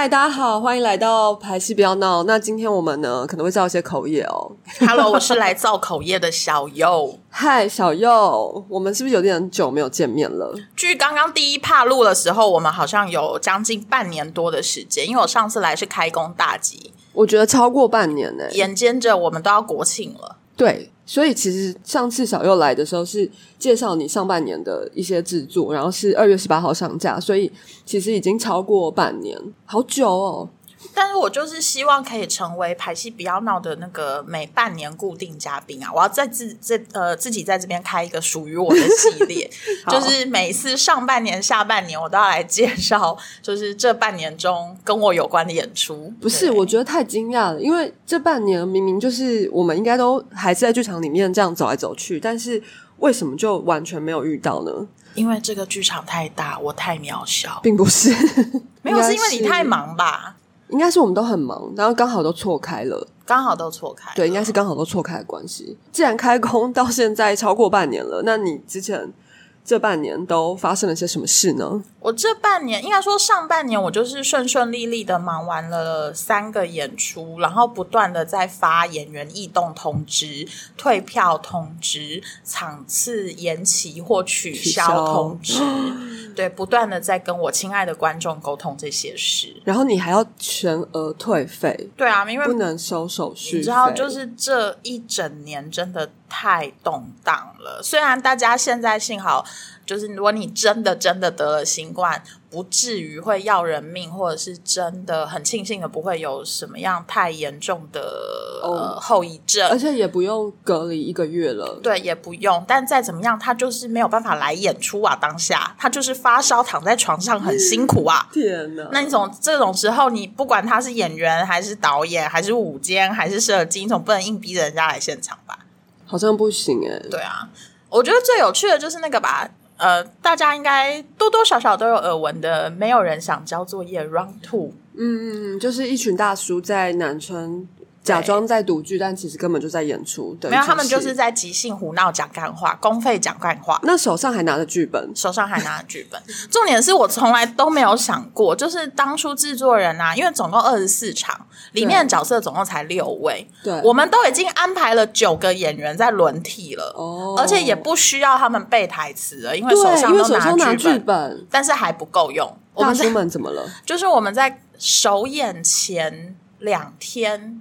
嗨，大家好，欢迎来到排戏不要闹。那今天我们呢可能会造一些口业哦。Hello，我是来造口业的小右。嗨，小右，我们是不是有点久没有见面了？距刚刚第一趴录的时候，我们好像有将近半年多的时间，因为我上次来是开工大吉，我觉得超过半年呢、眼见着我们都要国庆了。对，所以其实上次小右来的时候是介绍你上半年的一些制作，然后是二月十八号上架，所以其实已经超过半年，好久哦。但是我就是希望可以成为排戏比较闹的那个每半年固定嘉宾啊！我要在自这呃自己在这边开一个属于我的系列，就是每次上半年、下半年我都要来介绍，就是这半年中跟我有关的演出。不是，我觉得太惊讶了，因为这半年明明就是我们应该都还是在剧场里面这样走来走去，但是为什么就完全没有遇到呢？因为这个剧场太大，我太渺小。并不是，没有，是因为你太，忙吧？应该是我们都很忙，然后刚好都错开了。刚好都错开。对，应该是刚好都错开的关系。既然开工到现在超过半年了，那你之前这半年都发生了些什么事呢？我这半年，应该说上半年，我就是顺顺利利的忙完了三个演出，然后不断的在发演员异动通知、退票通知、场次延期或取取消消通知，对，不断的在跟我亲爱的观众沟通这些事。然后你还要全额退费，对啊，因为不能收手续费。你知道，就是这一整年真的太动荡了。虽然大家现在幸好，就是如果你真的真的得了新冠，不至于会要人命，或者是真的很庆幸的不会有什么样太严重的、哦呃后遗症。而且也不用隔离一个月了。对，也不用，但再怎么样，他就是没有办法来演出啊。当下他就是发烧，躺在床上很辛苦啊。天哪！那你总这种时候，你不管他是演员还是导演还是舞监还是设计，你总不能硬逼着人家来现场吧？好像不行哎、对啊，我觉得最有趣的就是那个吧，呃，大家应该多多少少都有耳闻的，没有人想交作业 Round Two。嗯嗯嗯，就是一群大叔在南村假装在赌剧，但其实根本就在演出。对，没有，他们就是在即兴胡闹讲干话，公费讲干话。那手上还拿着剧本，手上还拿着剧本，重点是我从来都没有想过，就是当初制作人啊，因为总共二十四场，里面的角色总共才六位，对，我们都已经安排了九个演员在轮替了，哦，而且也不需要他们背台词了，因为手，上都拿剧剧本，但是还不够用。我大们在叔们怎么了？就是我们在首演前两天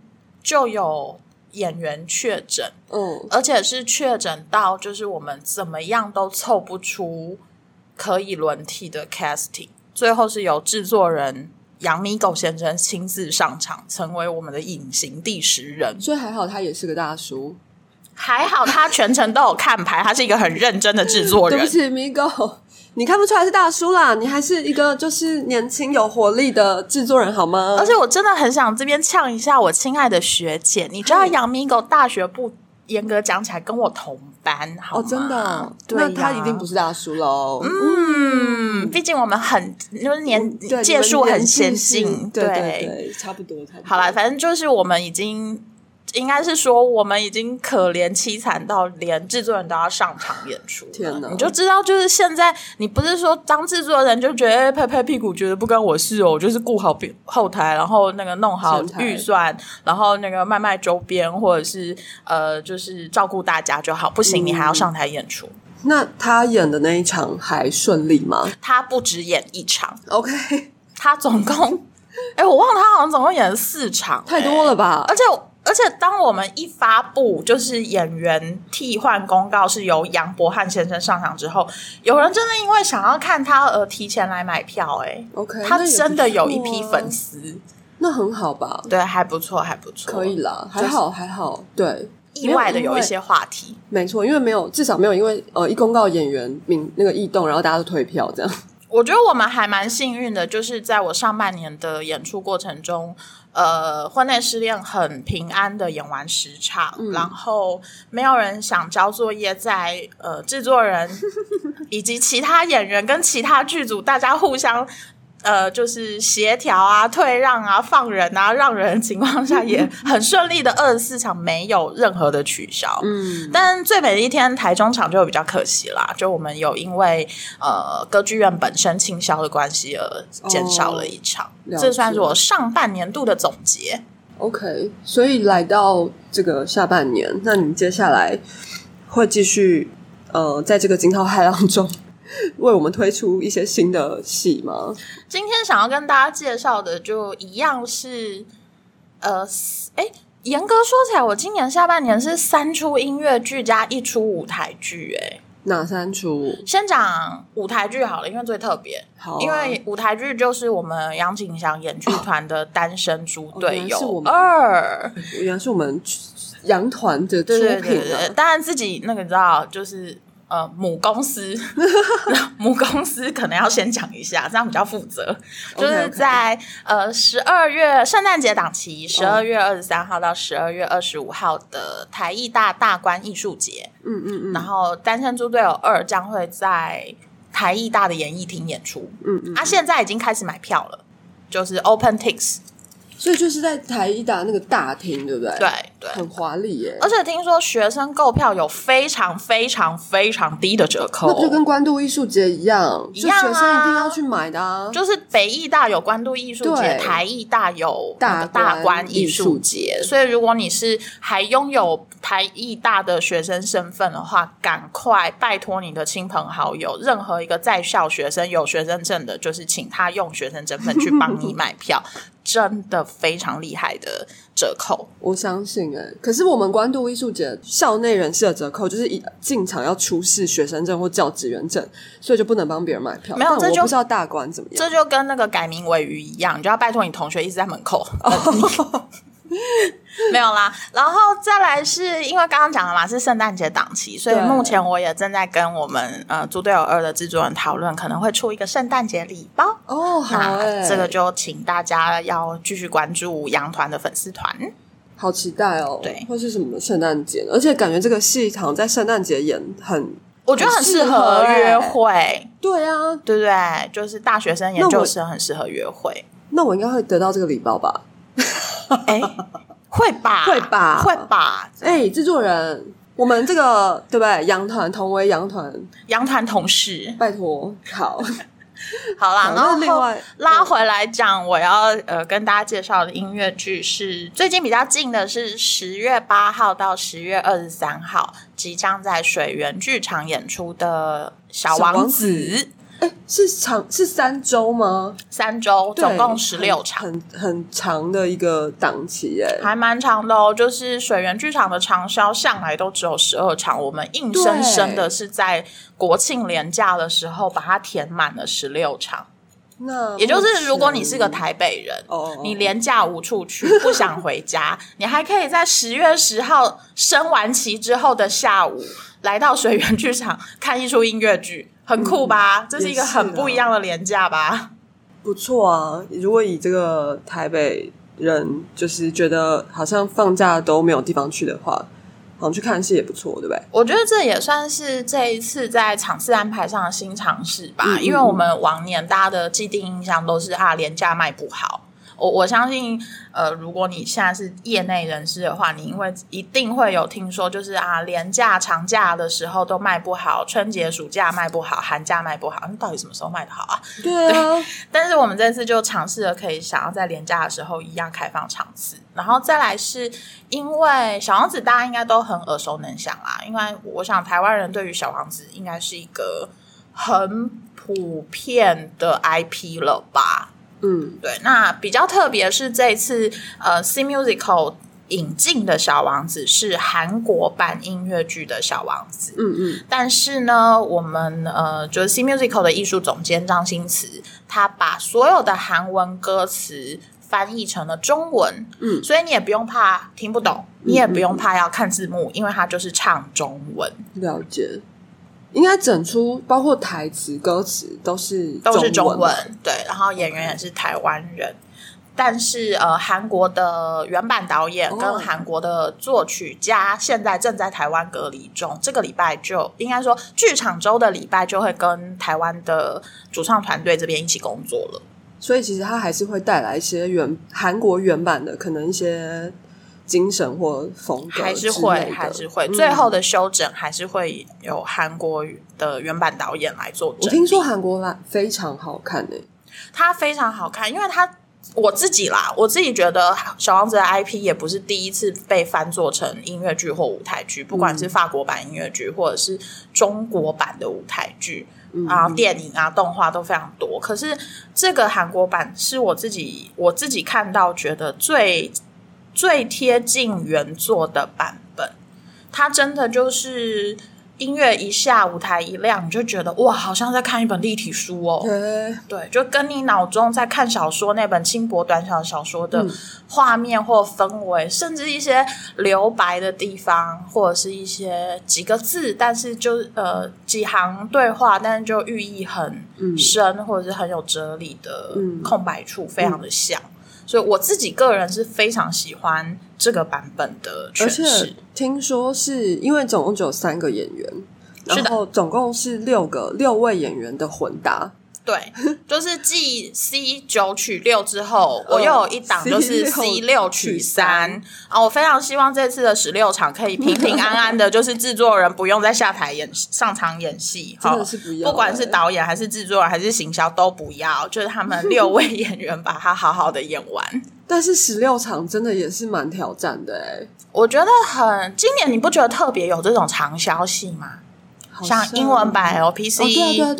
就有演员确诊，嗯，而且是确诊到就是我们怎么样都凑不出可以轮替的 casting，最后是由制作人杨米狗先生亲自上场，成为我们的隐形第十人。所以还好他也是个大叔。还好他全程都有看牌，他是一个很认真的制作人。对不起，Migo，你看不出来是大叔啦，你还是一个就是年轻有活力的制作人好吗？而且我真的很想这边呛一下我亲爱的学姐，你知道杨明狗大学部严格讲起来跟我同班，好哦，吗？真的那他一定不是大叔喽。嗯，毕竟我们很就是年对，届数很先你们年纪是进，对对对，差不多，差不多。好啦，反正就是我们已经。应该是说，我们已经可怜凄惨到连制作人都要上场演出。天哪你就知道，就是现在，你不是说当制作人就觉得哎拍拍屁股，觉得不关我事哦，我就是顾好边后台，然后那个弄好预算，然后那个卖卖周边，或者是呃，就是照顾大家就好。不行，你还要上台演出。那他演的那一场还顺利吗他不止演一场，？OK，他总共，哎，我忘了他好像总共演了四场，太多了吧？而且而且，当我们一发布就是演员替换公告是由杨博翰先生上场之后，有人真的因为想要看他而提前来买票、哎 OK，他真的有一批啊粉丝，那很好吧？对，还不错，还不错，可以啦，就是还好还好，对，意外的有一些话题。没错，因为没有至少没有因为呃一公告演员名那个异动，然后大家都退票这样。我觉得我们还蛮幸运的，就是在我上半年的演出过程中，呃，婚内失恋很平安的演完十场，然后没有人想交作业在，呃制作人以及其他演员跟其他剧组，大家互相呃，就是协调啊、退让啊、放人啊、让人的情况下，也很顺利的二十四场没有任何的取消。嗯，但最美的一天台中场就比较可惜啦，就我们有因为呃歌剧院本身倾销的关系而减少了一场，这算是我上半年度的总结。OK，所以来到这个下半年，那你接下来会继续呃，在这个惊涛骇浪中 为我们推出一些新的戏吗？今天想要跟大家介绍的，就一样是呃，哎，严格说起来，我今年下半年是三出音乐剧加一出舞台剧，哎。哪三出？先讲舞台剧好了，因为最特别。好啊因为舞台剧就是我们杨景祥演剧团的《单身猪队友二》原来是我们杨团的出对对品对！当然自己那个你知道，就是呃母公司，母公司可能要先讲一下，这样比较负责。就是在呃十二月圣诞节档期，十哦二月二十三号到十二月二十五号的台艺大大观艺术节，嗯嗯嗯然后《单身猪队友二》将会在台艺大的演艺厅演出。嗯嗯，啊，现在已经开始买票了，就是 Open Tix。所以就是在台艺大那个大厅，对不对？对，对。很华丽耶。而且听说学生购票有非常非常非常低的折扣，那就跟关渡艺术节一样，一样啊就学生一定要去买的啊。就是北艺大有关渡艺术节，台艺大有大那个大观观艺术节，所以如果你是还拥有台艺大的学生身份的话，赶快拜托你的亲朋好友，任何一个在校学生有学生证的，就是请他用学生身份去帮你 买票，真的非常厉害的折扣。我相信哎、可是我们关渡艺术节校内人士的折扣就是一进场要出示学生证或教职员证，所以就不能帮别人买票。但没有这就我不知道大官怎么样。这就跟那个改名为鱼一样，你就要拜托你同学一直在门口。没有啦，然后再来是因为刚刚讲了嘛，是圣诞节档期，所以目前我也正在跟我们呃《猪队友二》的制作人讨论，可能会出一个圣诞节礼包。哦，好这个就请大家要继续关注羊团的粉丝团。好期待哦。对会是什么圣诞节呢？而且感觉这个戏好像在圣诞节演很，我觉得很适合约会，对啊。对不对？就是大学生研究生很适合约会。那我应该会得到这个礼包吧？哎，会吧？会吧会吧？哎、制作人，我们这个对不对？羊团同为羊团，羊团同事。拜托，好。好啦，然后另外拉回来讲，我要呃跟大家介绍的音乐剧是最近比较近的，是十月八号到十月二十三号即将在水源剧场演出的《小王小王子》哎、是长是三周吗？三周，总共十六场。很很很长的一个档期哎。还蛮长的哦，就是水源剧场的长销向来都只有十二场，我们硬生生的是在国庆连假的时候把它填满了十六场。那也就是，如果你是个台北人，哦，你廉价无处去，不想回家，你还可以在十月十号升完旗之后的下午，来到水源剧场看一出音乐剧，很酷吧？这是一个很不一样的廉价吧？不错啊。如果以这个台北人就是觉得好像放假都没有地方去的话，好像去看戏也不错，对不对？我觉得这也算是这一次在场次安排上的新尝试吧，因为我们往年大家的既定印象都是啊廉价卖不好。我我相信，呃，如果你现在是业内人士的话，你因为一定会有听说，就是啊，廉价、长假的时候都卖不好，春节、暑假卖不好，寒假卖不好，那到底什么时候卖的好啊？对啊，但是我们这次就尝试了，可以想要在廉价的时候一样开放场次，然后再来是因为小王子大家应该都很耳熟能详啦，因为我想台湾人对于小王子应该是一个很普遍的 IP 了吧？嗯，对，那比较特别是这一次呃 C Musical 引进的小王子是韩国版音乐剧的小王子，嗯嗯，但是呢，我们呃，就是 C Musical 的艺术总监张新慈，他把所有的韩文歌词翻译成了中文，嗯。所以你也不用怕听不懂，你也不用怕要看字幕，因为他就是唱中文，了解。应该整出包括台词、歌词都是都是中文对，然后演员也是台湾人。但是呃，韩国的原版导演哦跟韩国的作曲家现在正在台湾隔离中，这个礼拜就应该说剧场周的礼拜就会跟台湾的主唱团队这边一起工作了。所以其实它还是会带来一些原韩国原版的可能一些精神或风格还是会还是会，嗯最后的修整还是会有韩国的原版导演来做。我听说韩国版非常好看欸诶、它非常好看，因为它我自己啦，我自己觉得《小王子》的 IP 也不是第一次被翻做成音乐剧或舞台剧，不管是法国版音乐剧或者是中国版的舞台剧。啊，电影啊，动画都非常多。可是这个韩国版是我自己我自己看到觉得最最贴近原作的版本。它真的就是音乐一下，舞台一亮，你就觉得哇，好像在看一本立体书哦。对，对，就跟你脑中在看小说那本轻薄短小小说的嗯画面或氛围，甚至一些留白的地方，或者是一些几个字，但是就呃几行对话，但是就寓意很深，或者是很有哲理的嗯空白处，非常的像。所以我自己个人是非常喜欢这个版本的诠而且。听说是因为总共只有三个演员，然后总共是六个六位演员的混搭，对，就是继 C 九取六之后，嗯我又有一档就是 C 六六取取三啊！我非常希望这次的十六场可以平平安安的，就是制作人不用再下台演上场演戏，真的是不要、不管是欸导演还是制作人还是行销都不要，就是他们六位演员把它好好的演完。但是十六场真的也是蛮挑战的哎、我觉得很，今年你不觉得特别有这种长消戏吗？好像英文版 LPC、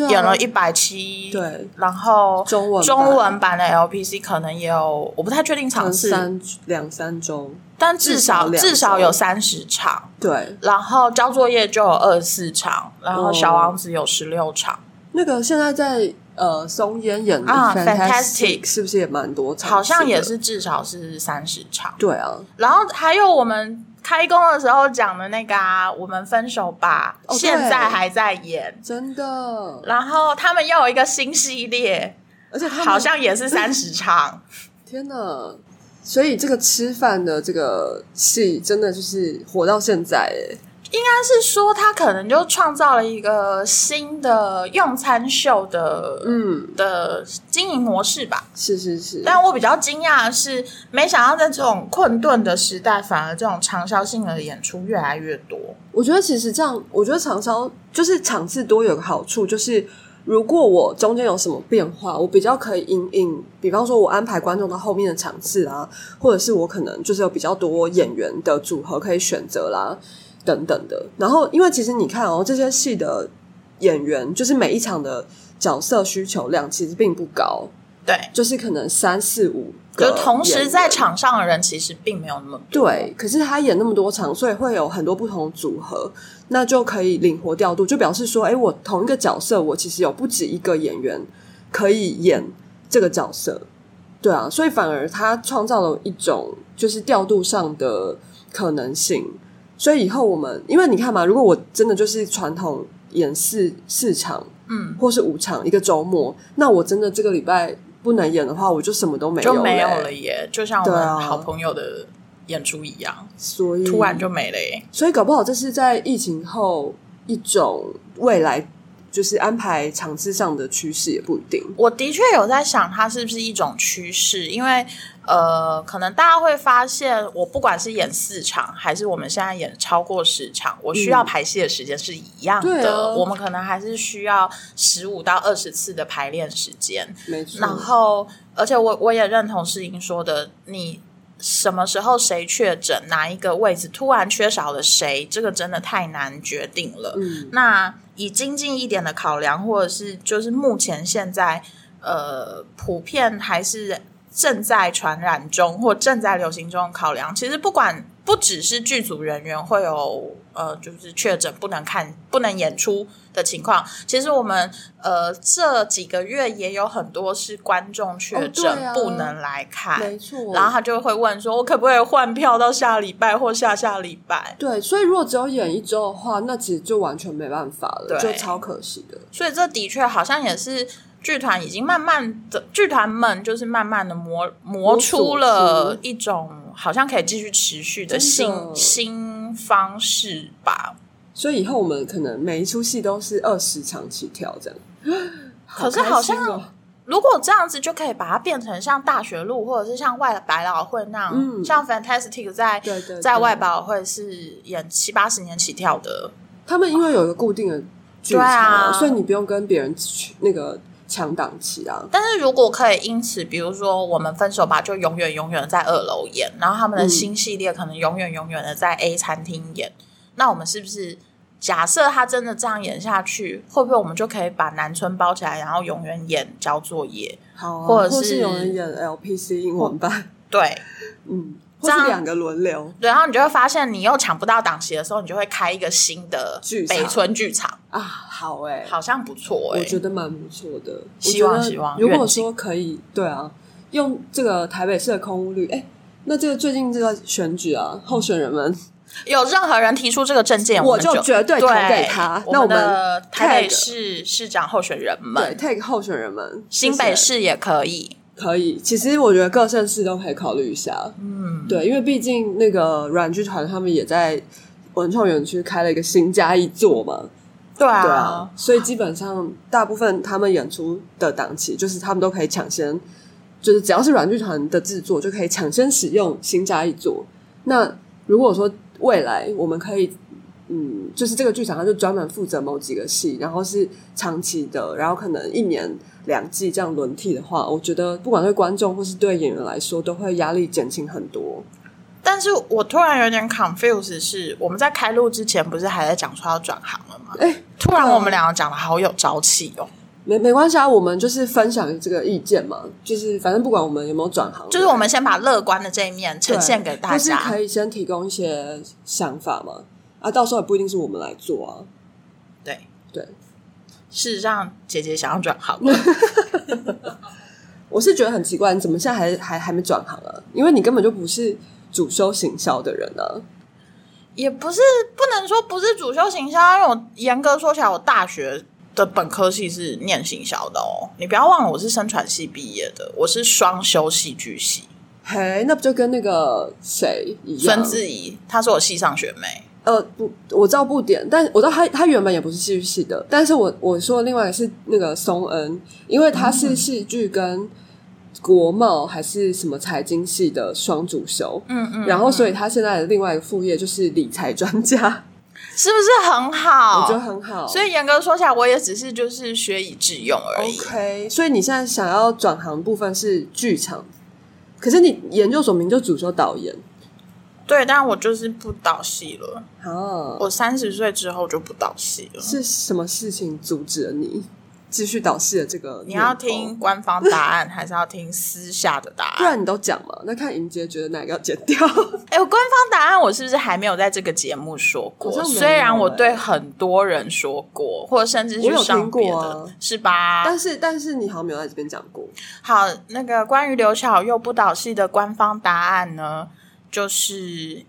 演了一百七，对，然后中文版。中文版的 LPC 可能也有，我不太确定场次，三两三周，但至少至少有三十场，对，然后交作业就有二十四场，然后哦小王子有十六场，那个现在在呃松烟演的 Fantastic 是不是也蛮多场？好像也。是至少是三十场。对啊，然后还有我们开工的时候讲的那个啊，我们分手吧，哦现在还在演。真的，然后他们又有一个新系列，而且他好像也是 三十场。天哪！所以这个吃饭的这个戏真的就是火到现在哎，应该是说他可能就创造了一个新的用餐秀的嗯，的经营模式吧。是是是，但我比较惊讶的是，没想到在这种困顿的时代，反而这种长销性的演出越来越多。我觉得其实这样，我觉得长销就是场次多有个好处，就是如果我中间有什么变化，我比较可以因应，比方说我安排观众到后面的场次啊，或者是我可能就是有比较多演员的组合可以选择啦，等等的。然后，因为其实你看哦，这些戏的演员，就是每一场的角色需求量其实并不高，对，就是可能三四五个就同时在场上的人其实并没有那么多。对，可是他演那么多场，所以会有很多不同组合，那就可以灵活调度，就表示说，哎，我同一个角色，我其实有不止一个演员可以演这个角色，对啊，所以反而他创造了一种就是调度上的可能性。所以以后我们，因为你看嘛，如果我真的就是传统演四四场，嗯，或是五场一个周末，那我真的这个礼拜不能演的话，我就什么都没有就没有嘞了耶，就像我们好朋友的演出一样，所以突然就没了耶。所以搞不好这是在疫情后一种未来就是安排场次上的趋势，也不一定。我的确有在想，它是不是一种趋势？因为呃，可能大家会发现，我不管是演四场，还是我们现在演超过十场，我需要排戏的时间是一样的。对啊我们可能还是需要十五到二十次的排练时间。没错，然后，而且我我也认同世英说的，你什么时候谁确诊，哪一个位置突然缺少了谁，这个真的太难决定了。嗯，那以精进一点的考量，或者是就是目前现在呃普遍还是正在传染中或正在流行中的考量，其实不管不只是剧组人员会有呃就是确诊不能看不能演出的情况，其实我们呃这几个月也有很多是观众确哦诊、不能来看。没错。然后他就会问说：“我可不可以换票到下礼拜或下下礼拜？”对，所以如果只有演一周的话，那其实就完全没办法了，对就超可惜的。所以这的确好像也是剧团已经慢慢的，剧团们就是慢慢的磨磨出了一种好像可以继续持续的新真的。新方式吧。所以以后我们可能每一出戏都是二十场起跳这样。可是好像如果这样子就可以把它变成像大学路，或者是像外百老汇那样，嗯。像 Fantastic 在对对对。在外百老汇是演七八十年起跳的，他们因为有一个固定的剧对场、啊。所以你不用跟别人去那个抢档期啊。但是如果可以因此，比如说我们分手吧，就永远永远在二楼演，然后他们的嗯新系列可能永远永远的在 A 餐厅演，那我们是不是假设他真的这样演下去，会不会我们就可以把南村包起来，然后永远演交作业？好啊，或者是或有人演 LPC 英文版，对。嗯，这样两个轮流。对，然后你就会发现，你又抢不到档期的时候，你就会开一个新的剧场。北村剧场，啊，好哎、好像不错哎、我觉得蛮不错的。希望希望如果说可以，对啊，用这个台北市的空屋率，哎、那这个最近这个选举啊，候选人们有任何人提出这个证件，我就就绝对投给他那我们的台北市市长候选人对们，take 候选人们，新北市也可以。可以。其实我觉得各县市都可以考虑一下，嗯，对，因为毕竟那个软剧团他们也在文创园区开了一个新嘉一座嘛，对啊，所以基本上大部分他们演出的档期，就是他们都可以抢先，就是只要是软剧团的制作，就可以抢先使用新加一座。那如果说未来我们可以，嗯，就是这个剧场它就专门负责某几个戏，然后是长期的，然后可能一年两季这样轮替的话，我觉得不管对观众或是对演员来说，都会压力减轻很多。但是我突然有点 confused，是我们在开录之前不是还在讲说要转行了吗？哎、突然我们两个讲的好有朝气哦，没没关系啊，我们就是分享这个意见嘛，就是反正不管我们有没有转行，就是我们先把乐观的这一面呈现给大家就是可。以先提供一些想法嘛。啊，到时候也不一定是我们来做啊。对，对，事实上姐姐想要转行了，我是觉得很奇怪，你怎么现在还还还没转行啊？因为你根本就不是主修行销的人呢。也不是不能说不是主修行销，因为我严格说起来，我大学的本科系是念行销的哦。你不要忘了，我是生传系毕业的，我是双修戏剧系。嘿，那不就跟那个谁一样？孙志怡，她是我系上学妹。呃，不，我知道不点，但我知道他他原本也不是戏剧系的，但是我我说另外是那个松恩，因为他是戏剧跟国贸还是什么财经系的双主修，嗯嗯，然后所以他现在的另外一个副业就是理财专家，是不是很好？我觉得很好。所以严格说起来，我也只是就是学以致用而已。OK，所以你现在想要转行的部分是剧场，可是你研究所名就主修导演对，但我就是不导戏了。啊，我三十岁之后就不导戏了。是什么事情阻止了你继续导戏的这个？你要听，官方答案，还是要听私下的答案？不然你都讲嘛。那看莹姐觉得哪个要剪掉？哎、我官方答案我是不是还没有在这个节目说过？虽然我欸对很多人说过，或者甚至我有听过别的，啊是吧？但是但是你好像没有在这边讲过。好，那个关于刘巧又不导戏的官方答案呢，就是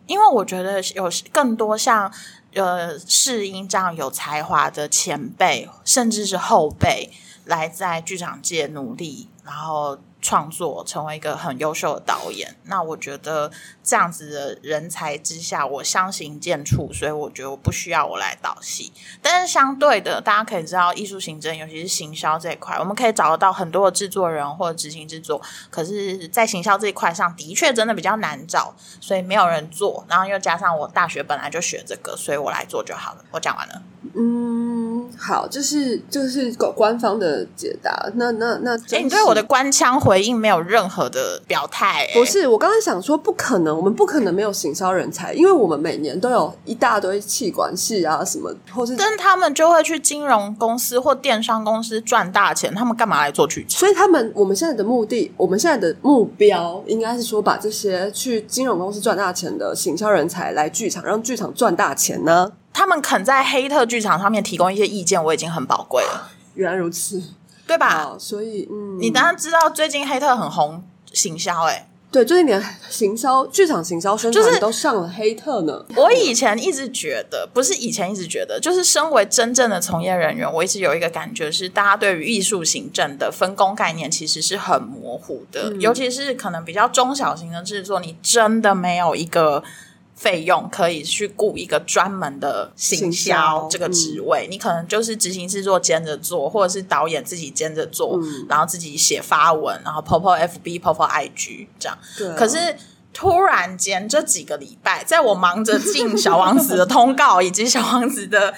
因为我觉得有更多像呃适应这样有才华的前辈，甚至是后辈，来在剧场界努力，然后创作，成为一个很优秀的导演。那我觉得这样子的人才之下，我相形见绌，所以我觉得我不需要我来导戏。但是相对的，大家可以知道，艺术行政，尤其是行销这一块，我们可以找得到很多的制作人或者执行制作，可是，在行销这一块上的确真的比较难找，所以没有人做。然后又加上我大学本来就学这个，所以我来做就好了。我讲完了。嗯，好，就是就是官方的解答。那那那，哎、哎你对我的官腔回应没有任何的表态、哎不是，我刚刚想说，不可能，我们不可能没有行销人才，因为我们每年都有一大堆气管系啊，什么，或是，但他们就会去金融公司或电商公司赚大钱，他们干嘛来做剧场？所以他们我们现在的目的，我们现在的目标，应该是说把这些去金融公司赚大钱的行销人才来剧场，让剧场赚大钱呢。他们肯在黑特剧场上面提供一些意见，我已经很宝贵了，原来如此，对吧？好，所以嗯，你当然知道最近黑特很红行销、哎，对，最近连行销剧场行销宣就是传都上了黑特呢。我以前一直觉得，不是以前一直觉得，就是身为真正的从业人员，我一直有一个感觉是，大家对于艺术行政的分工概念其实是很模糊的，尤其是可能比较中小型的制作，你真的没有一个费用可以去雇一个专门的行行销销这个职位，你可能就是执行制作兼着做，或者是导演自己兼着做，嗯然后自己写发文，然后 POPO FB、POPO IG 这样。对啊可是突然间这几个礼拜，在我忙着进小王子的通告以及小王子的。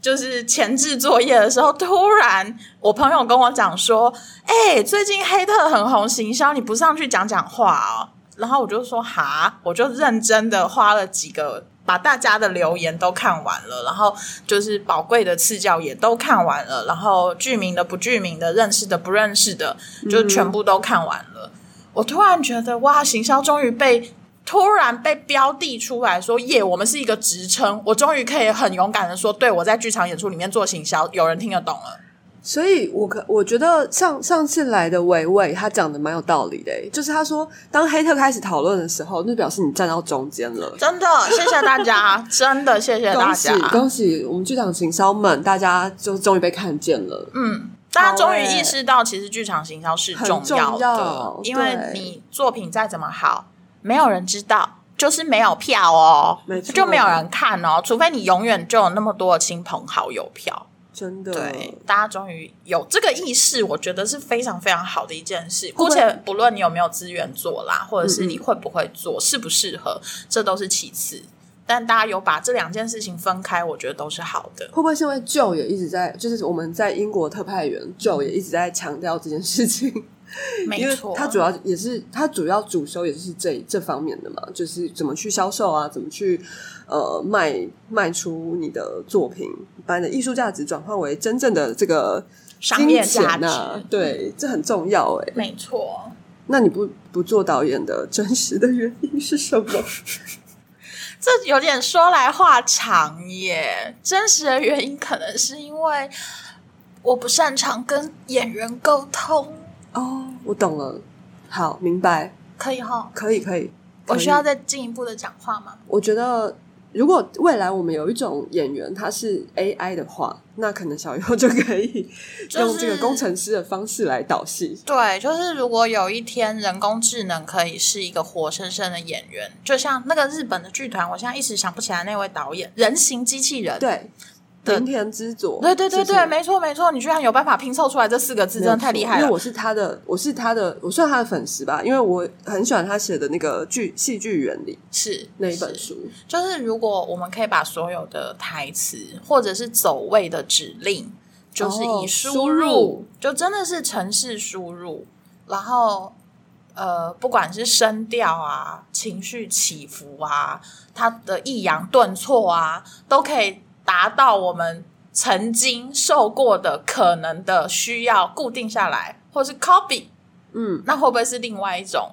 就是前置作业的时候，突然我朋友跟我讲说：“哎、最近黑特很红行销，你不上去讲讲话哦？”然后我就说：“哈！”我就认真的花了几个，把大家的留言都看完了，然后就是宝贵的赐教也都看完了，然后剧名的、不剧名的、认识的、不认识的，就全部都看完了。我突然觉得，哇，行销终于被突然被标地出来说，耶，我们是一个职称，我终于可以很勇敢的说，对我在剧场演出里面做行销，有人听得懂了。所以我可我觉得上上次来的维维他讲的蛮有道理的欸，就是他说当黑特开始讨论的时候，那表示你站到中间了。真的，谢谢大家，真的谢谢大恭喜家。恭喜我们剧场行销们，大家就终于被看见了。嗯，大家终于意识到，其实剧场行销是重要的，要因为你作品再怎么好，没有人知道，就是没有票哦没，错就没有人看哦，除非你永远就有那么多的亲朋好友票。真的，对，大家终于有这个意识，我觉得是非常非常好的一件事。姑且不论你有没有资源做啦，或者是嗯你会不会做，适不适合，这都是其次。但大家有把这两件事情分开，我觉得都是好的。会不会是因为 Joe 也一直在，就是我们在英国特派员 Joe 也一直在强调这件事情，没错，他主要也是他主要主修也是这这方面的嘛，就是怎么去销售啊，怎么去呃卖卖出你的作品，把你的艺术价值转换为真正的这个商业价值啊，对，这很重要哎。没错。那你不不做导演的真实的原因是什么？这有点说来话长耶。真实的原因可能是因为我不擅长跟演员沟通，哦，我懂了，好，明白，可以哈？可以，可以。我需要再进一步的讲话吗？我觉得，如果未来我们有一种演员他是 AI 的话，那可能小优就可以用这个工程师的方式来导戏。对，就是如果有一天人工智能可以是一个活生生的演员，就像那个日本的剧团，我现在一时想不起来那位导演，人形机器人。对，的田田之佐，对对对对，没错没错，你居然有办法拼凑出来这四个字，真的太厉害了。因为我是他的，我是他的，我算他的粉丝吧，因为我很喜欢他写的那个剧戏剧原理是那一本书。就是如果我们可以把所有的台词或者是走位的指令，就是哦以输输入，入就真的是程式输入，然后呃，不管是声调啊、情绪起伏啊、他的抑扬顿挫啊，都可以达到我们曾经受过的可能的需要固定下来，或是 copy。嗯，那会不会是另外一种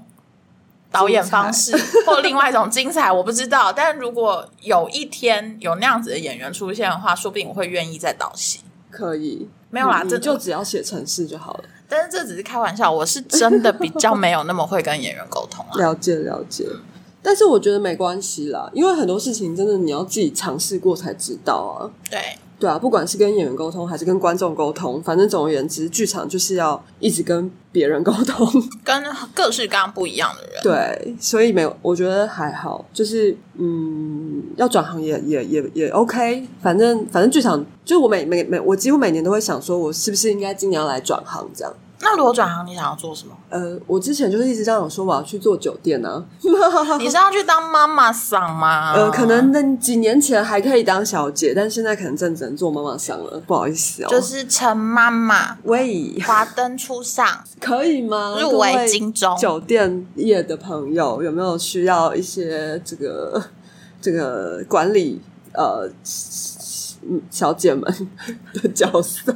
导演方式，或另外一种精彩？我不知道。但如果有一天有那样子的演员出现的话，说不定我会愿意再导戏。可以，没有啦这就只要写程式就好了。但是这只是开玩笑，我是真的比较没有那么会跟演员沟通啊。了 解了解，但是我觉得没关系啦，因为很多事情真的你要自己尝试过才知道啊。对，对啊，不管是跟演员沟通还是跟观众沟通，反正总而言之，剧场就是要一直跟别人沟通。跟各式各样不一样的人。对，所以没有，我觉得还好，就是嗯，要转行也也也也 OK。反正反正剧场，就我每每每我几乎每年都会想说，我是不是应该今年要来转行这样。那如果转行，你想要做什么？呃，我之前就是一直这样说，我要去做酒店啊。你是要去当妈妈桑吗？呃，可能那几年前还可以当小姐，但现在可能真只能做妈妈桑了，不好意思哦。就是陈妈妈，喂，华灯初上，可以吗？入围金钟。酒店业的朋友有没有需要一些这个这个管理呃嗯小姐们的角色？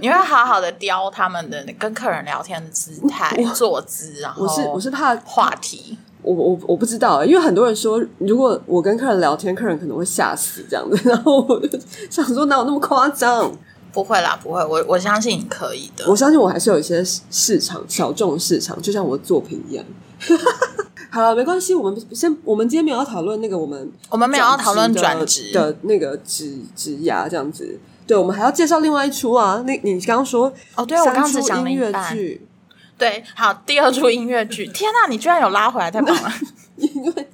你会好好的雕他们的跟客人聊天的姿态、坐姿，然后我是我是怕话题。我我我不知道，因为很多人说，如果我跟客人聊天，客人可能会吓死这样子，然后我就想说，哪有那么夸张？不会啦，不会，我我相信你可以的。我相信我还是有一些市场小众市场，就像我的作品一样。好了，没关系，我们先，我们今天没有要讨论那个我们我们没有要讨论转转职的那个职职涯这样子。对，我们还要介绍另外一出啊。那你刚刚说哦，对啊，我刚刚只讲了一半。剧，对，好，第二出音乐剧，天呐，你居然有拉回来，太棒了！因为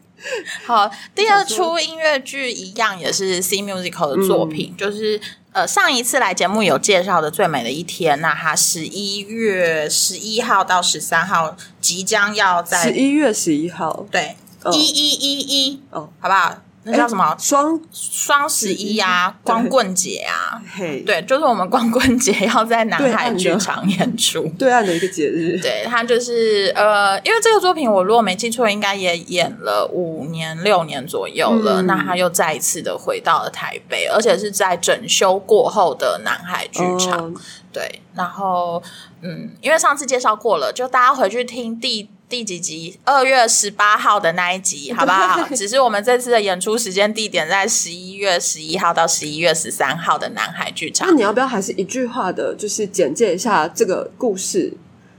好，第二出音乐剧一样也是 C Musical 的作品，就是呃上一次来节目有介绍的《最美的一天》，那它十一月十一号到十三号即将要在十一月十一号，对哦一一一一哦，好不好？那叫什么？双双十一啊，光棍节啊，嘿，对，就是我们光棍节要在南海剧场演出。对岸的一个节日，对，他就是呃，因为这个作品我如果没记错，应该也演了五年六年左右了。嗯那他又再一次的回到了台北，而且是在整修过后的南海剧场。哦对，然后嗯，因为上次介绍过了，就大家回去听第第几集，二月十八号的那一集，好不好？只是我们这次的演出时间地点在十一月十一号到十一月十三号的南海剧场那。你要不要还是一句话的，就是简介一下这个故事？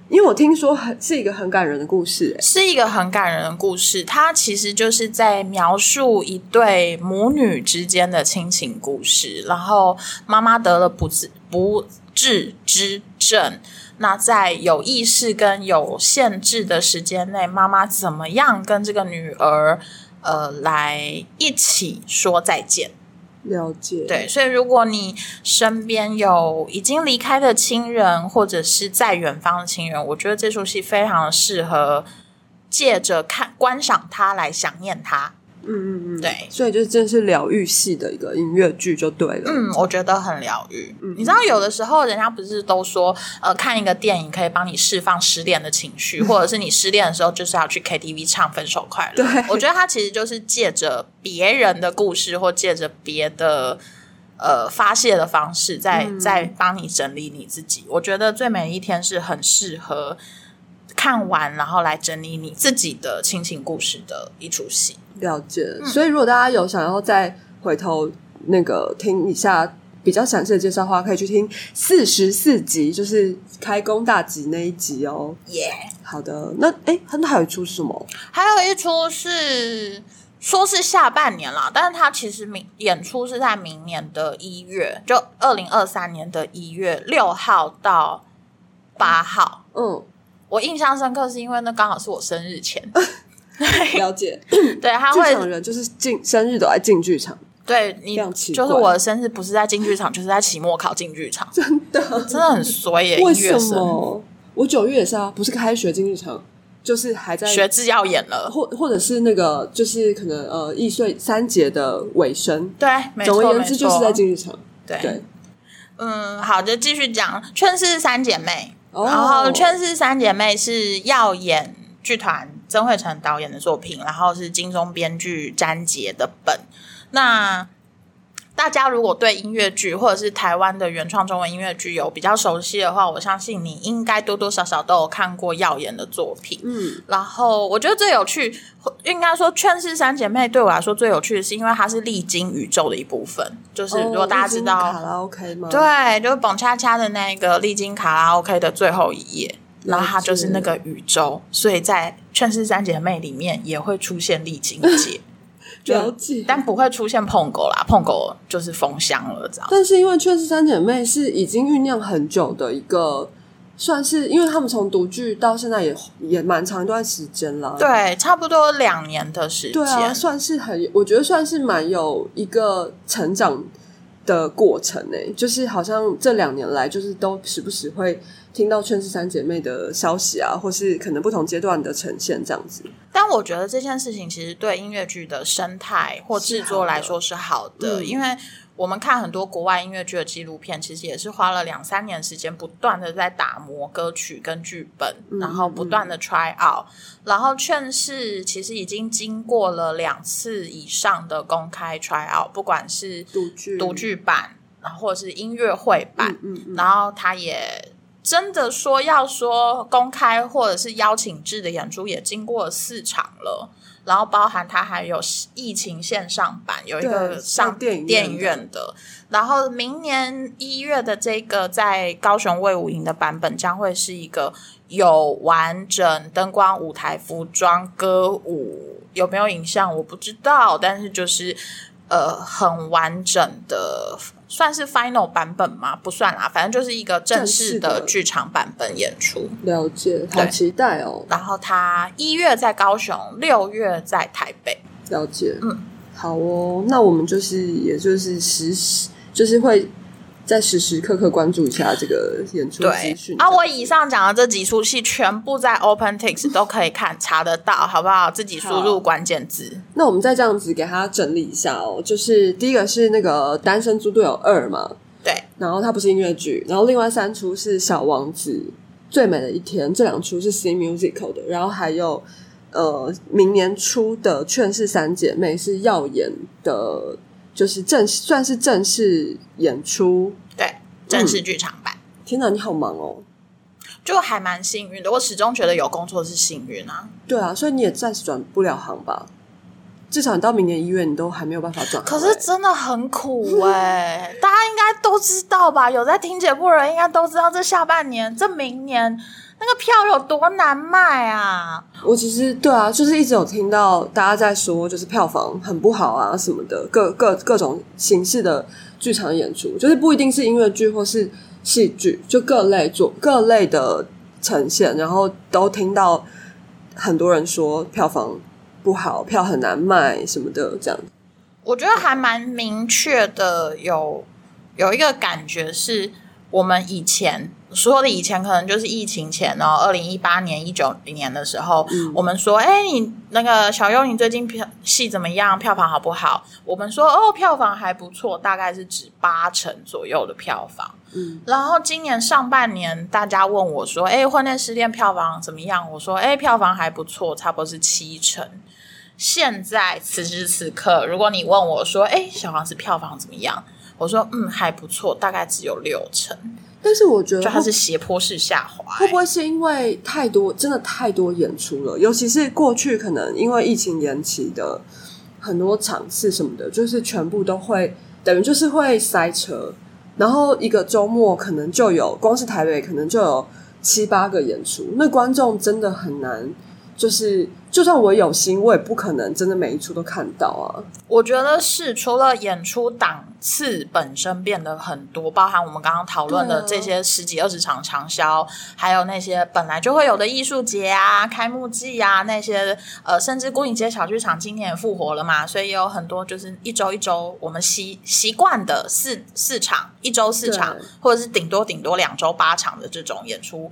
因为我听说很是一个很感人的故事、哎是一个很感人的故事，它其实就是在描述一对母女之间的亲情故事。然后妈妈得了不治不治之症，那在有意识跟有限制的时间内，妈妈怎么样跟这个女儿呃来一起说再见？了解，对，所以如果你身边有已经离开的亲人，或者是在远方的亲人，我觉得这出戏非常适合借着看观赏它来想念它。嗯嗯嗯，对所以就真是疗愈系的一个音乐剧就对了。嗯，我觉得很疗愈。嗯你知道，有的时候人家不是都说，呃，看一个电影可以帮你释放失恋的情绪，或者是你失恋的时候就是要去 KTV 唱《分手快乐》。对我觉得它其实就是借着别人的故事，或借着别的。呃，发泄的方式，在在帮你整理你自己。我觉得《最美的一天》是很适合看完，然后来整理你自己的亲情故事的一出戏。了解。嗯所以如果大家有想要再回头那个听一下比较详细的介绍的话，可以去听四十四集，就是开工大吉那一集哦。耶、好的，那哎，那还有一出是什么？还有一出是说是下半年啦，但是它其实明演出是在明年的一月，就二零二三年的一月六号到八号。嗯，我印象深刻是因为那刚好是我生日前，了解。对，他剧场会人就是进生日都在进剧场，对你就是我的生日不是在进剧场，就是在期末考进剧场，真的真的很衰耶！为什么？我九月也是啊，不是开学进剧场，就是还在学制要演了，或或者是那个就是可能呃易碎三节的尾声。对，没错，总而言之，就是在进剧场。对对，嗯，好，就继续讲《劝世三姐妹》。哦然后《劝世三姐妹》是耀眼剧团曾慧成导演的作品，然后是金钟编剧詹杰的本。那大家如果对音乐剧或者是台湾的原创中文音乐剧有比较熟悉的话，我相信你应该多多少少都有看过耀眼的作品。嗯，然后我觉得最有趣，应该说《劝世三姐妹》对我来说最有趣的是，因为它是历经宇宙的一部分。就是如果大家知道，哦卡拉 OK 吗？，对，就是蹦恰恰的那个历经卡拉 OK 的最后一页，然后它就是那个宇宙，所以在《劝世三姐妹》里面也会出现历经界，了解。但不会出现碰狗啦，碰狗就是封箱了，这样。但是因为《劝世三姐妹》是已经酝酿很久的一个，算是因为他们从独剧到现在也也蛮长一段时间了。对，差不多两年的时对啊，间。算是很，我觉得算是蛮有一个成长的过程呢、就是好像这两年来，就是都时不时会听到《劝世三姐妹》的消息啊，或是可能不同阶段的呈现这样子。但我觉得这件事情其实对音乐剧的生态或制作来说是好的，嗯因为我们看很多国外音乐剧的纪录片，其实也是花了两三年时间，不断的在打磨歌曲跟剧本，嗯然后不断的 try out，然后劝世其实已经经过了两次以上的公开 try out，不管是独剧。独剧版，然后或者是音乐会版，嗯嗯。然后他也真的说要说公开或者是邀请制的演出，也经过了四场了。然后包含它还有疫情线上版，有一个上电影院的电影院的。然后明年一月的这个在高雄卫武营的版本，将会是一个有完整灯光、舞台、服装、歌舞，有没有影像我不知道，但是就是呃很完整的，算是 final 版本吗？不算啦，反正就是一个正式的的剧场版本演出。了解，好期待哦。然后他一月在高雄，六月在台北。了解，嗯，好哦，那我们就是也就是实时就是会在时时刻刻关注一下这个演出资对讯。啊，我以上讲的这几出戏全部在 OpenTix 都可以看查得到，好不好？自己输入关键字。那我们再这样子给他整理一下哦，就是第一个是那个《单身猪队友二》嘛，对，然后它不是音乐剧，然后另外三出是《小王子》《最美的一天》，这两出是 C musical 的，然后还有呃明年初的《劝世三姐妹》是耀眼的，就是正算是正式演出。对，正式剧场版。天哪，你好忙哦！就还蛮幸运的，我始终觉得有工作是幸运啊。对啊，所以你也暂时转不了行吧？至少你到明年一月，你都还没有办法转行、可是真的很苦哎、大家应该都知道吧？有在听节目的人应该都知道，这下半年、这明年那个票有多难卖啊！我其实对啊，就是一直有听到大家在说，就是票房很不好啊什么的，各各各种形式的剧场演出，就是不一定是音乐剧或是戏剧，就各类做各类的呈现，然后都听到很多人说票房不好，票很难卖什么的，这样。我觉得还蛮明确的有，有一个感觉是我们以前说的以前，可能就是疫情前哦，二零一八年、一九年的时候，我们说，哎，你那个小优，你最近票戏怎么样？票房好不好？我们说，哦，票房还不错，大概是指八成左右的票房。嗯，然后今年上半年，大家问我说，哎，婚恋失恋票房怎么样？我说，哎，票房还不错，差不多是七成。现在此时此刻，如果你问我说：“哎，小王子票房怎么样？”我说：“嗯，还不错，大概只有六成。但是我觉”得就它是斜坡式下滑、会不会是因为太多，真的太多演出了？尤其是过去可能因为疫情延期的很多场次什么的，就是全部都会等于就是会塞车，然后一个周末可能就有，光是台北可能就有七八个演出，那观众真的很难。就是，就算我有心，我也不可能真的每一出都看到啊。我觉得是除了演出档次本身变得很多，包含我们刚刚讨论的这些十几二十场长销，还有那些本来就会有的艺术节啊、开幕季啊那些，呃，甚至孤影街小剧场今年也复活了嘛，所以也有很多就是一周一周我们习习惯的四四场，一周四场，或者是顶多顶多两周八场的这种演出。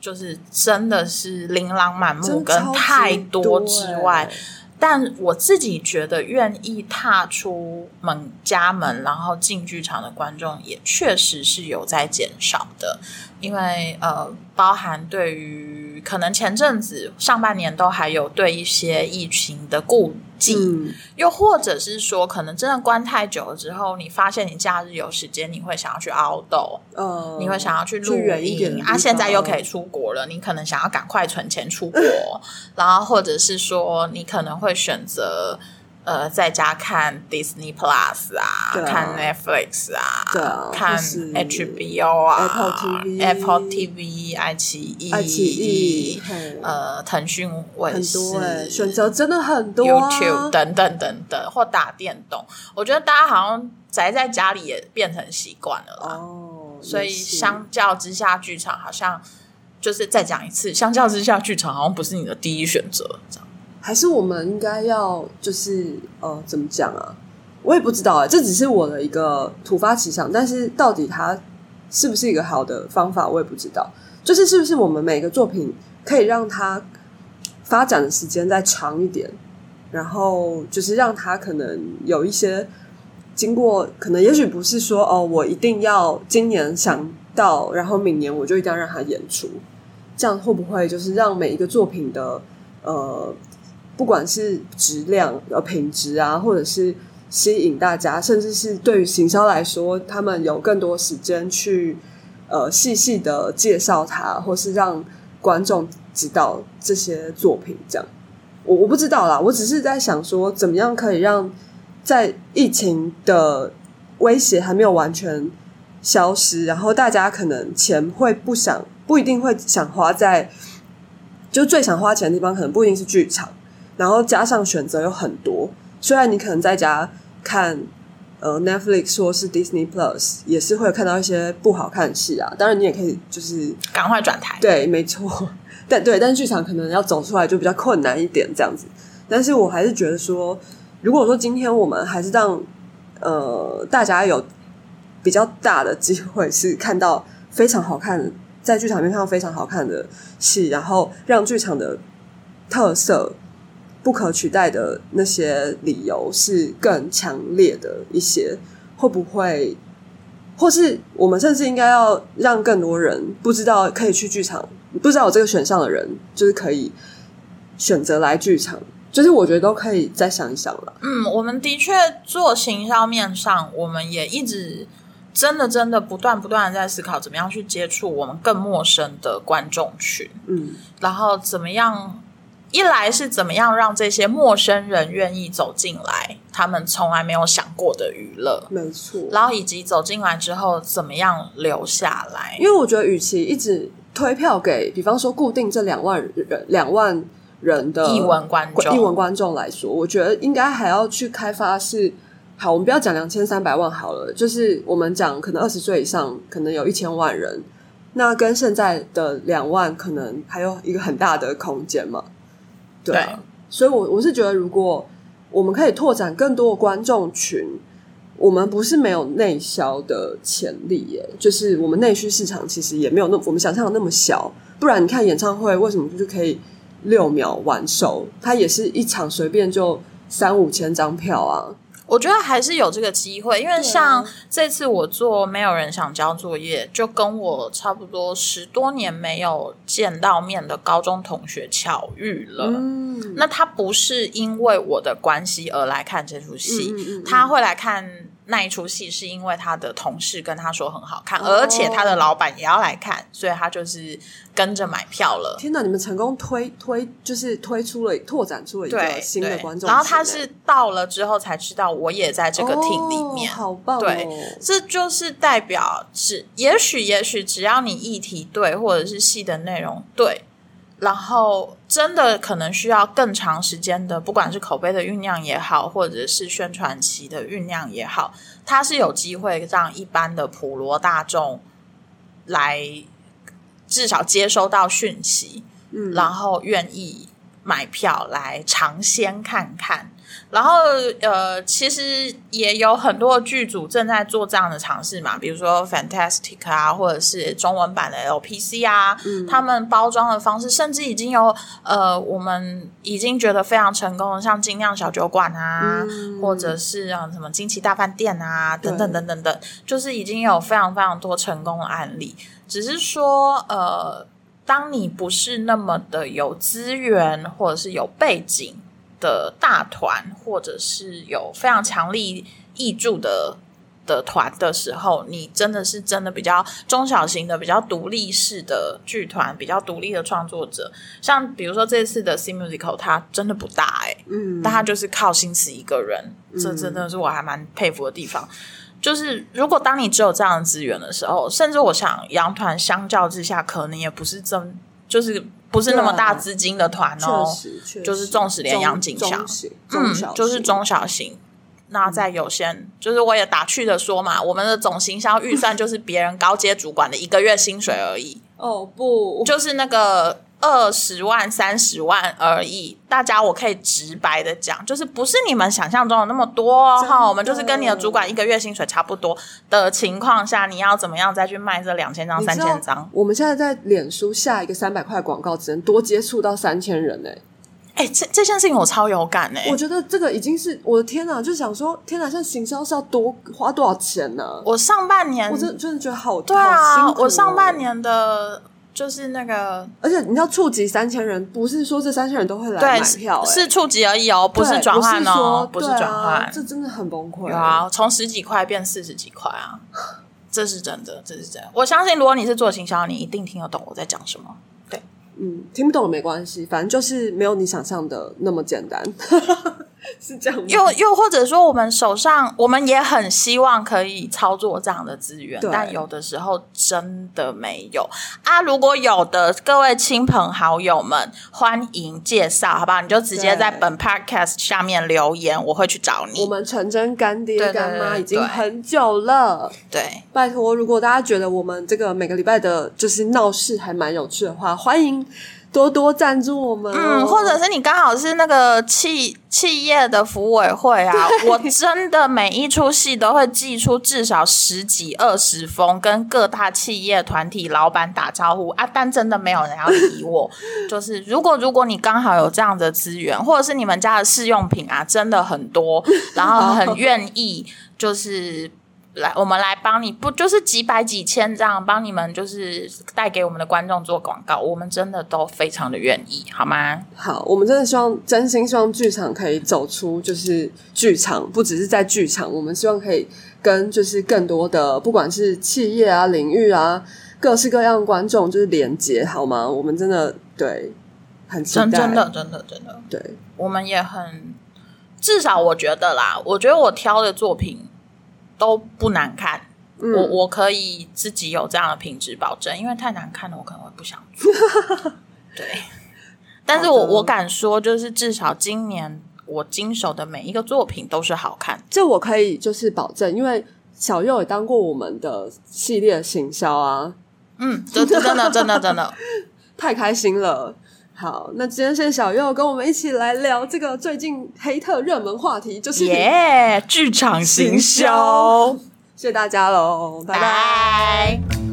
就是真的是琳琅满目，跟太多之外，但我自己觉得，愿意踏出门家门，然后进剧场的观众，也确实是有在减少的。因为呃，包含对于可能前阵子上半年都还有对一些疫情的顾忌，嗯，又或者是说，可能真的关太久了之后，你发现你假日有时间，你会想要去 outdoor，呃，你会想要去露营啊，现在又可以出国了，你可能想要赶快存钱出国，然后或者是说你可能会选择呃在家看 Disney Plus 啊，对啊看 Netflix 啊，对啊看或是 HBO 啊 Apple TV Apple TV、爱奇艺、爱奇艺嘿呃腾讯卫很视多哎、选择真的很多、啊、YouTube 等等等等，或打电动，我觉得大家好像宅在家里也变成习惯了啦。哦，所以也是相较之下，剧场好像就是再讲一次，相较之下，剧场好像不是你的第一选择。这样还是我们应该要就是呃，怎么讲啊？我也不知道哎、这只是我的一个突发奇想，但是到底它是不是一个好的方法，我也不知道。就是是不是我们每个作品可以让它发展的时间再长一点，然后就是让它可能有一些经过，可能也许不是说哦，我一定要今年想到，然后明年我就一定要让它演出，这样会不会就是让每一个作品的呃，不管是质量、呃品质啊，或者是吸引大家，甚至是对于行销来说，他们有更多时间去呃细细的介绍它，或是让观众知道这些作品。这样，我我不知道啦，我只是在想说，怎么样可以让在疫情的威胁还没有完全消失，然后大家可能钱会不想不一定会想花在，就最想花钱的地方，可能不一定是剧场，然后加上选择有很多，虽然你可能在家看呃 Netflix 或是 Disney Plus，也是会看到一些不好看的戏啊，当然你也可以就是赶快转台。对，没错，但对，但是剧场可能要走出来就比较困难一点，这样子。但是我还是觉得说，如果说今天我们还是让呃大家有比较大的机会是看到非常好看的，在剧场里面看到非常好看的戏，然后让剧场的特色不可取代的那些理由是更强烈的一些，会不会？或是我们甚至应该要让更多人不知道可以去剧场，不知道有这个选项的人，就是可以选择来剧场。就是我觉得都可以再想一想了。嗯，我们的确做行销面上，我们也一直真的真的不断不断的在思考，怎么样去接触我们更陌生的观众群，嗯，然后怎么样。一来是怎么样让这些陌生人愿意走进来，他们从来没有想过的娱乐，没错。然后以及走进来之后怎么样留下来，因为我觉得，与其一直推票给，比方说固定这两万人、两万人的译文观众、译文观众来说，我觉得应该还要去开发是好。我们不要讲两千三百万好了，就是我们讲可能二十岁以上，可能有一千万人，那跟现在的两万可能还有一个很大的空间嘛。对，所以，我我是觉得，如果我们可以拓展更多的观众群，我们不是没有内销的潜力耶。就是我们内需市场其实也没有那我们想象的那么小。不然，你看演唱会为什么就可以六秒完售？它也是一场随便就三五千张票啊。我觉得还是有这个机会，因为像这次我做没有人想交作业，就跟我差不多十多年没有见到面的高中同学巧遇了。嗯，那他不是因为我的关系而来看这出戏，他会来看。那一出戏是因为他的同事跟他说很好看，而且他的老板也要来看，所以他就是跟着买票了。天哪！你们成功推推就是推出了拓展出了一个新的观众，然后他是到了之后才知道我也在这个厅里面，好棒！对，这就是代表是也许也许只要你议题对，或者是戏的内容对。然后，真的可能需要更长时间的，不管是口碑的酝酿也好，或者是宣传期的酝酿也好，它是有机会让一般的普罗大众来至少接收到讯息，嗯，然后愿意买票来尝鲜看看。然后，呃，其实也有很多剧组正在做这样的尝试嘛，比如说 Fantastic 啊，或者是中文版的 LPC 啊，他们包装的方式，甚至已经有呃，我们已经觉得非常成功的，像精酿小酒馆啊，或者是啊什么惊奇大饭店啊，等等等等等，就是已经有非常非常多成功的案例。只是说，呃，当你不是那么的有资源，或者是有背景。的大团，或者是有非常强力益助的的团的时候，你真的是真的比较中小型的、比较独立式的剧团，比较独立的创作者。像比如说这次的 C Musical，它真的不大哎，嗯，但它就是靠心思一个人，这真的是我还蛮佩服的地方。就是如果当你只有这样的资源的时候，甚至我想羊团相较之下，可能也不是真就是。不是那么大资金的团哦，就是纵使连杨景祥，嗯，就是中小型。那在有限，就是我也打趣的说嘛，我们的总行销预算就是别人高阶主管的一个月薪水而已。哦不，就是那个。二十万、三十万而已，大家我可以直白的讲，就是不是你们想象中的那么多哈。我们就是跟你的主管一个月薪水差不多的情况下，你要怎么样再去卖这两千张、三千张？我们现在在脸书下一个三百块广告，只能多接触到三千人哎哎，这这件事情我超有感哎！我觉得这个已经是我的天哪，就想说天哪，现在行销是要多花多少钱呢？我上半年我真真的觉得好对啊，我上半年的。就是那个，而且你要触及三千人，不是说这三千人都会来买票，是触及而已哦，不是转换哦，不是转换，这真的很崩溃有啊！从十几块变四十几块啊，这是真的，这是真的。我相信，如果你是做行销，你一定听得懂我在讲什么。对，嗯，听不懂没关系，反正就是没有你想象的那么简单。是这样，又又或者说，我们手上我们也很希望可以操作这样的资源，但有的时候真的没有啊。如果有的，各位亲朋好友们，欢迎介绍，好不好？你就直接在本 podcast 下面留言，我会去找你。我们纯真干爹干妈已经很久了，对，拜托，如果大家觉得我们这个每个礼拜的就是闹事还蛮有趣的话，欢迎。多多赞助我们、哦，嗯，或者是你刚好是那个企企业的服委会啊，我真的每一出戏都会寄出至少十几二十封，跟各大企业团体老板打招呼啊，但真的没有人要理我。就是如果如果你刚好有这样的资源，或者是你们家的试用品啊，真的很多，然后很愿意，就是。来，我们来帮你，不就是几百几千这样帮你们，就是带给我们的观众做广告，我们真的都非常的愿意，好吗？好，我们真的希望，真心希望剧场可以走出，就是剧场不只是在剧场，我们希望可以跟就是更多的，不管是企业啊、领域啊，各式各样的观众就是连接，好吗？我们真的对很期待，真真的真的真的，对，我们也很，至少我觉得啦，我觉得我挑的作品。都不难看，嗯我我可以自己有这样的品质保证，因为太难看了，我可能会不想做。对，但是我我敢说，就是至少今年我经手的每一个作品都是好看。这我可以就是保证，因为小右也当过我们的系列行销啊，嗯，真的真的真的真的，太开心了。好，那今天谢谢小右跟我们一起来聊这个最近黑特热门话题，就是耶！剧场行行销，谢谢大家喽，拜拜。拜。